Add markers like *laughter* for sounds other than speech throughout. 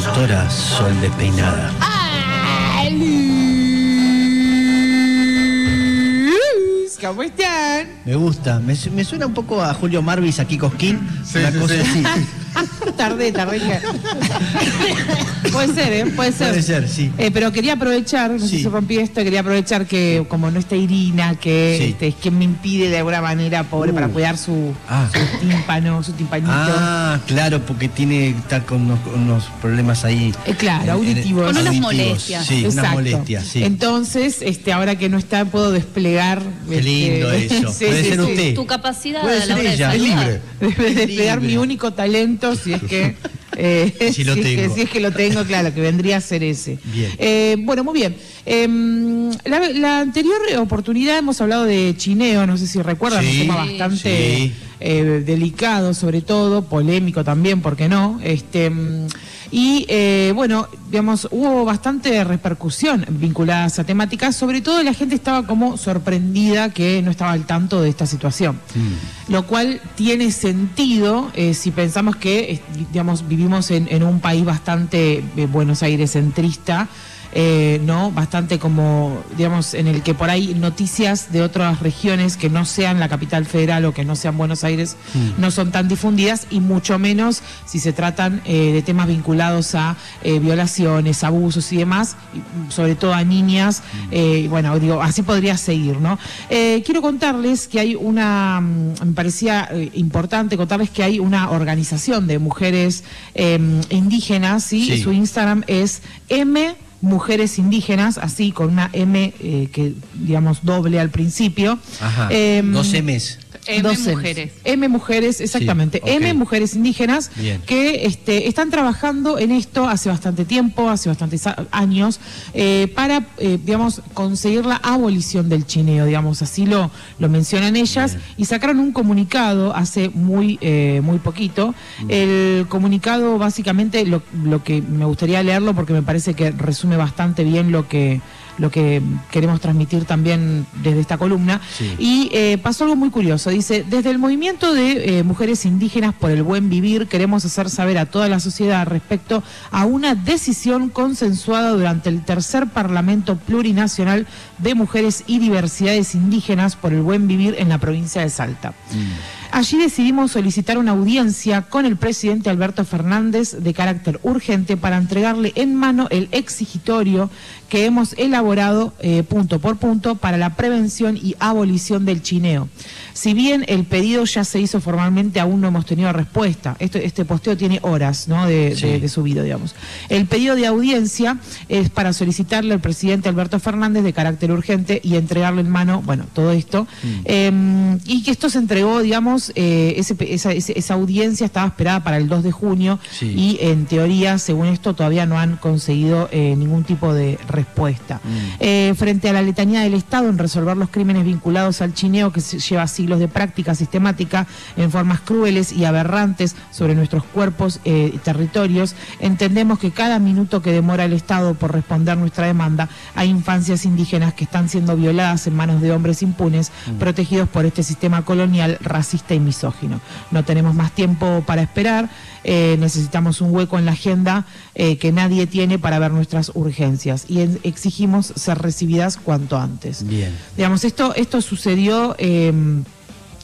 doctora Sol Despeinada. ¿Cómo están? Me gusta, me suena un poco a Julio Marvis, aquí Cosquín, Sí, una sí, cosa sí. así. *laughs* tardé, tardé. *laughs* puede ser, ¿eh? Puede ser. Puede ser, sí. Eh, pero quería aprovechar, no sé si rompí esto, quería aprovechar que como no está Irina, que Sí. este, es quien me impide de alguna manera, pobre, Uh. para cuidar su, Ah. su tímpano, su timpanito. Ah, claro, porque tiene está con unos, con unos problemas ahí. Eh, claro, auditivos. Con unas auditivos, molestias. Sí, unas Exacto. molestias, sí. Entonces, este, ahora que no está, puedo desplegar. Qué este, lindo *laughs* eso. sí, Puede sí, ser sí. usted. Tu capacidad Puede a ser la hora de ella. Es libre. *laughs* de desplegar mi único talento si es que *laughs* eh, Si lo es que- tengo. si es que lo tengo claro que vendría a ser ese Bien. Eh, bueno muy bien Em, la, la anterior oportunidad hemos hablado de chineo no sé si recuerdan un tema bastante sí. eh, delicado sobre todo polémico también por qué no este mm, y eh, bueno, digamos, hubo bastante repercusión vinculada a esa temática, sobre todo la gente estaba como sorprendida que no estaba al tanto de esta situación. Lo cual tiene sentido eh, si pensamos que, digamos, vivimos en, en un país bastante eh, Buenos Aires centrista. Eh, ¿no? Bastante como, digamos, en el que por ahí noticias de otras regiones que no sean la capital federal o que no sean Buenos Aires no son tan difundidas y mucho menos si se tratan eh, de temas vinculados a eh, violaciones, abusos y demás, y, mm, sobre todo a niñas. y bueno, digo, así podría seguir, ¿no? Quiero contarles que hay una, mm, me parecía importante contarles que hay una organización de mujeres eh, indígenas, ¿sí? Sí. Su Instagram es M mujeres indígenas, así con una M eh, que digamos doble al principio. Ajá. Em, Dos M's. M mujeres. M mujeres, exactamente. Sí. M mujeres indígenas Bien. que este, están trabajando en esto hace bastante tiempo, hace bastantes años, eh, para, eh, digamos, conseguir la abolición del chineo, digamos, así lo, lo mencionan ellas, Bien. y sacaron un comunicado hace muy, eh, muy poquito. El comunicado, básicamente, lo, lo que me gustaría leerlo porque me parece que resume bastante bien lo que lo que queremos transmitir también desde esta columna. Sí. Y eh, pasó algo muy curioso. Dice, desde el movimiento de eh, mujeres indígenas por el buen vivir, queremos hacer saber a toda la sociedad respecto a una decisión consensuada durante el tercer Parlamento Plurinacional de Mujeres y Diversidades Indígenas por el buen vivir en la provincia de Salta. Allí decidimos solicitar una audiencia con el presidente Alberto Fernández de carácter urgente para entregarle en mano el exigitorio que hemos elaborado eh, punto por punto para la prevención y abolición del chineo. Si bien el pedido ya se hizo formalmente, aún no hemos tenido respuesta. Este posteo tiene horas ¿no? de, Sí. de- de subido, digamos. El pedido de audiencia es para solicitarle al presidente Alberto Fernández de carácter urgente y entregarle en mano, bueno, todo esto. Eh, y que esto se entregó, digamos, eh, ese esa, audiencia estaba esperada para el 2 de junio Sí. y en teoría, según esto, todavía no han conseguido eh, ningún tipo de respuesta. Eh, frente a la letanía del Estado en resolver los crímenes vinculados al chineo que se lleva siglos de práctica sistemática en formas crueles y aberrantes sobre nuestros cuerpos eh, y territorios, entendemos que cada minuto que demora el Estado por responder nuestra demanda, hay infancias indígenas que están siendo violadas en manos de hombres impunes, protegidos por este sistema colonial racista y misógino. No tenemos más tiempo para esperar, eh, necesitamos un hueco en la agenda eh, que nadie tiene para ver nuestras urgencias y exigimos ser recibidas cuanto antes. Bien. Digamos, esto, esto sucedió eh,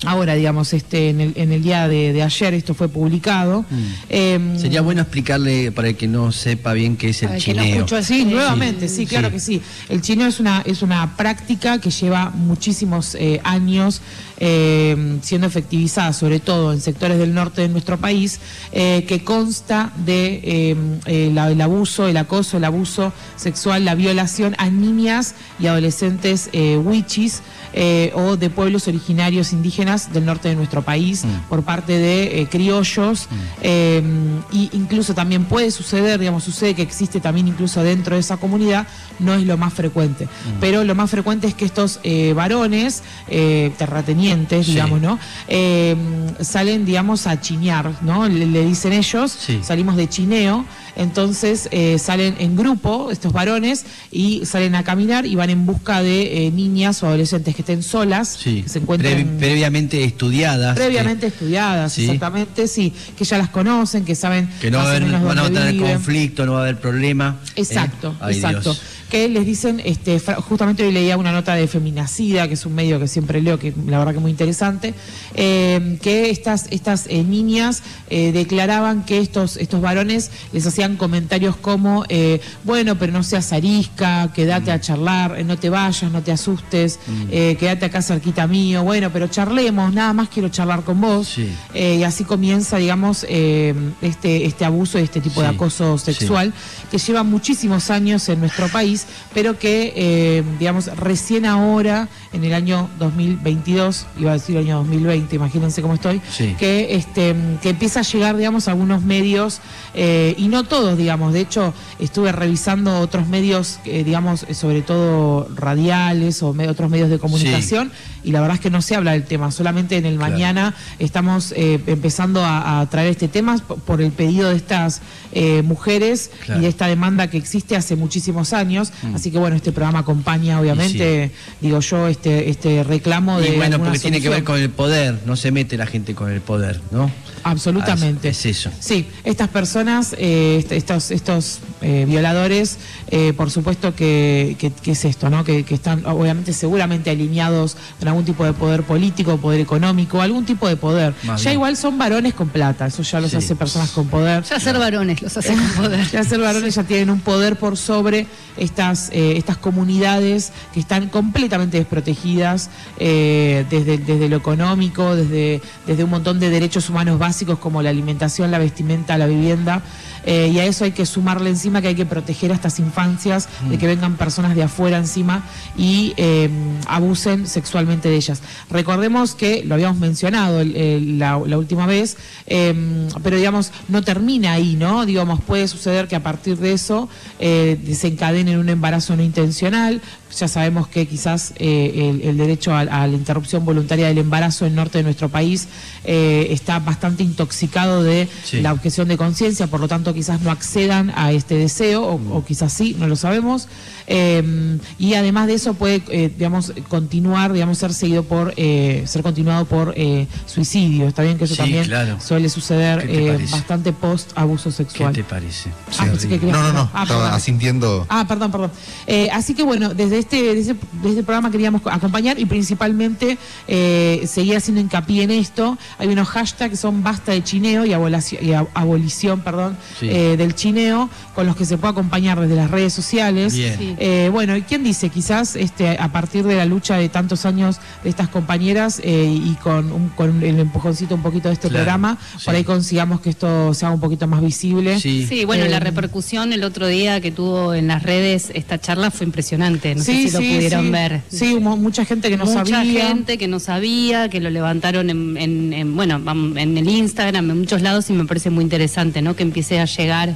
ahora, digamos, este, en el, en el día de, de ayer, esto fue publicado. Eh, Mm. Sería bueno explicarle para el que no sepa bien qué es el que no chineo. Sí, nuevamente, sí, claro Sí. que sí. El chineo es una, es una práctica que lleva muchísimos eh, años eh, siendo efectivizada, sobre todo en sectores del norte de nuestro país, eh, que consta de eh, eh, la- el abuso, el acoso, el abuso sexual, la violación a niñas y adolescentes eh, wichis eh, o de pueblos originarios indígenas del norte de nuestro país por parte de eh, criollos y incluso también puede suceder, digamos, sucede que existe también incluso dentro de esa comunidad, no es lo más frecuente, pero lo más frecuente es que estos eh, varones eh, terratenientes, Sí. digamos, ¿no? Eh, salen, digamos, a chinear, ¿no? Le, le dicen ellos, Sí. salimos de chineo entonces eh, salen en grupo estos varones y salen a caminar y van en busca de eh, niñas o adolescentes que estén solas, Sí, que se encuentren previ- previamente estudiadas. previamente eh, estudiadas, sí. exactamente, sí, que ya las conocen, que saben que no va a haber, van a tener viven. conflicto, no va a haber problema. ¿eh? Exacto, Ay, exacto. Dios. Que les dicen, este, justamente hoy leía una nota de Feminacida, que es un medio que siempre leo, que la verdad que es muy interesante, eh, que estas, estas eh, niñas eh, declaraban que estos, estos varones les hacían comentarios como, bueno, pero no seas arisca, quédate Mm. a charlar, eh, no te vayas, no te asustes, eh, quédate acá cerquita mío, bueno, pero charlemos, nada más quiero charlar con vos. Sí. Y así comienza, digamos, este, este abuso y este tipo de acoso sí. sexual que lleva muchísimos años en nuestro país, pero que, eh, digamos, recién ahora, en el año 2022, iba a decir año 2020, imagínense cómo estoy, Sí. que, este, que empieza a llegar, digamos, a algunos medios, eh, y no todos, digamos, de hecho, estuve revisando otros medios, eh, digamos, sobre todo radiales o me- otros medios de comunicación, y la verdad es que no se habla del tema, solamente en el Claro. mañana estamos empezando a, a traer este tema por el pedido de estas mujeres Claro. y de esta demanda que existe hace muchísimos años. Así que bueno, este programa acompaña obviamente, digo yo, este, este reclamo de... Y bueno, porque tiene que ver solución. con el poder, no se mete la gente con el poder, ¿no? Absolutamente. Ah, es eso. Sí, estas personas, eh, est- estos, estos eh, violadores, eh, por supuesto que, que- que es esto, ¿no? Que, que están obviamente seguramente alineados con algún tipo de poder político, poder económico, algún tipo de poder. Más ya bien. igual son varones con plata, eso ya los Sí. hace personas con poder. Ya ser varones los hace con poder. *laughs* Ya ser varones ya tienen un poder por sobre estas, eh, estas comunidades que están completamente desprotegidas eh, desde, desde lo económico, desde, desde un montón de derechos humanos básicos como la alimentación, la vestimenta, la vivienda. Eh, y a eso hay que sumarle encima que hay que proteger a estas infancias de que vengan personas de afuera encima y eh, abusen sexualmente de ellas. Recordemos que lo habíamos mencionado el- el- la, la última vez, eh, pero digamos, no termina ahí, ¿no? Digamos, puede suceder que a partir de eso eh, desencadenen un embarazo no intencional. Ya sabemos que quizás eh, el, el derecho a, a la interrupción voluntaria del embarazo en el norte de nuestro país eh, está bastante intoxicado de Sí. la objeción de conciencia, por lo tanto quizás no accedan a este deseo, o, o quizás sí, no lo sabemos. Eh, y además de eso puede, eh, digamos, continuar, digamos, ser seguido por, eh, ser continuado por eh, suicidio. Está bien que eso Sí, también claro. suele suceder ¿Qué eh, bastante post abuso ¿Qué sexual. te parece? Ah, No, no, no. Ah, Estaba perdón. asintiendo. Ah, perdón, perdón. Eh, así que bueno, desde este, desde, desde este programa queríamos co- acompañar y principalmente eh, seguir haciendo hincapié en esto. Hay unos hashtags que son basta de chineo y, abolaci- y ab- abolición perdón, Sí. eh, del chineo, con los que se puede acompañar desde las redes sociales. Bien. Sí. Eh, bueno, ¿y quién dice? Quizás este, a partir de la lucha de tantos años de estas compañeras eh, y con, un- con el empujoncito un poquito de este Claro, programa, sí. por ahí consigamos que esto sea un poquito más visible. Sí. Sí, bueno, Eh, la repercusión el otro día que tuvo en las redes esta charla fue impresionante. No sé si lo pudieron sí. ver. Sí, hubo mucha gente que no Mucha sabía. gente que no sabía, que lo levantaron en, en- en, bueno, en el Instagram, en muchos lados, y me parece muy interesante, ¿no? Que empiece a llegar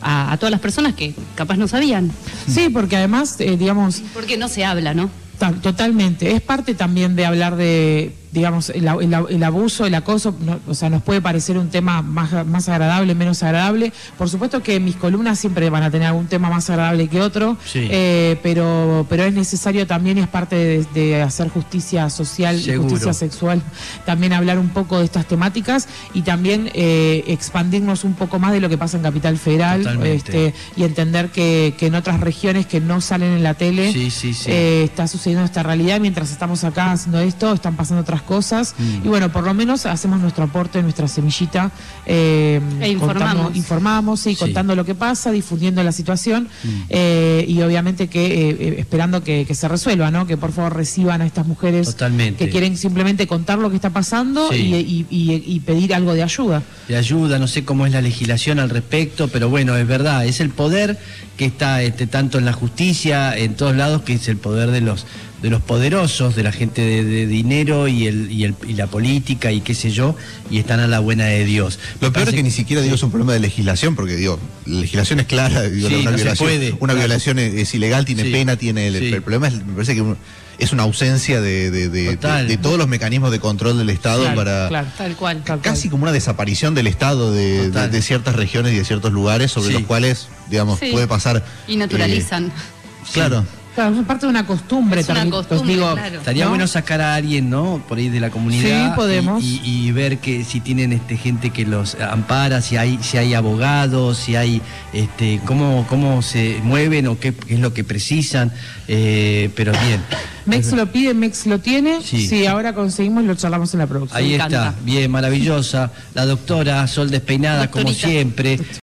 a, a todas las personas que capaz no sabían. Sí, porque además, eh, digamos, Porque no se habla, ¿no? ta- totalmente. Es parte también de hablar de, digamos, el, el- el abuso, el acoso. no- o sea, nos puede parecer un tema más, más agradable, menos agradable. Por supuesto que mis columnas siempre van a tener algún tema más agradable que otro, Sí. eh, pero, pero es necesario también y es parte de, de hacer justicia social y justicia sexual, también hablar un poco de estas temáticas y también eh, expandirnos un poco más de lo que pasa en Capital Federal Totalmente. este, y entender que, que en otras regiones que no salen en la tele Sí, sí, sí. eh, está sucediendo esta realidad. Mientras estamos acá haciendo esto, están pasando otras cosas. Mm. Y bueno, por lo menos hacemos nuestro aporte, nuestra semillita. eh, E informamos. contando- informamos, sí, Sí. contando lo que pasa, difundiendo la situación Mm. eh, y obviamente que eh, eh, esperando que, que se resuelva, ¿no? Que por favor reciban a estas mujeres Totalmente. que quieren simplemente contar lo que está pasando Sí. y, y- y- y pedir algo de ayuda. de ayuda, no sé cómo es la legislación al respecto, pero bueno, es verdad, es el poder que está este, tanto en la justicia, en todos lados, que es el poder de los de los poderosos, de la gente de, de dinero y, el, y, el, y la política y qué sé yo, y están a la buena de Dios. Lo peor es que ni siquiera digo es un problema de legislación, porque digo, la legislación es clara, digo, Sí, una, no se violación, puede, una claro. violación es, es ilegal, tiene Sí, pena, tiene el, sí. el problema es, me parece que es una ausencia de, de- de- Total. de- de todos los mecanismos de control del Estado Claro, para claro. Tal cual. Tal cual. casi como una desaparición del Estado de, Total. de- de ciertas regiones y de ciertos lugares sobre Sí. los cuales, digamos, Sí. puede pasar. Y naturalizan. eh, claro. Claro, es parte de una costumbre Es una también, costumbre, digo, claro. Estaría ¿no? bueno sacar a alguien, ¿no? Por ahí de la comunidad. Sí, podemos. Y, y- y ver que si tienen este gente que los ampara, si hay, si hay abogados, si hay, este, cómo, cómo se mueven o qué, qué es lo que precisan. eh, pero bien. Mex lo pide, Mex lo tiene. Sí. Si ahora conseguimos, lo charlamos en la producción. Ahí está, bien, maravillosa. La doctora Sol Despeinada, como siempre.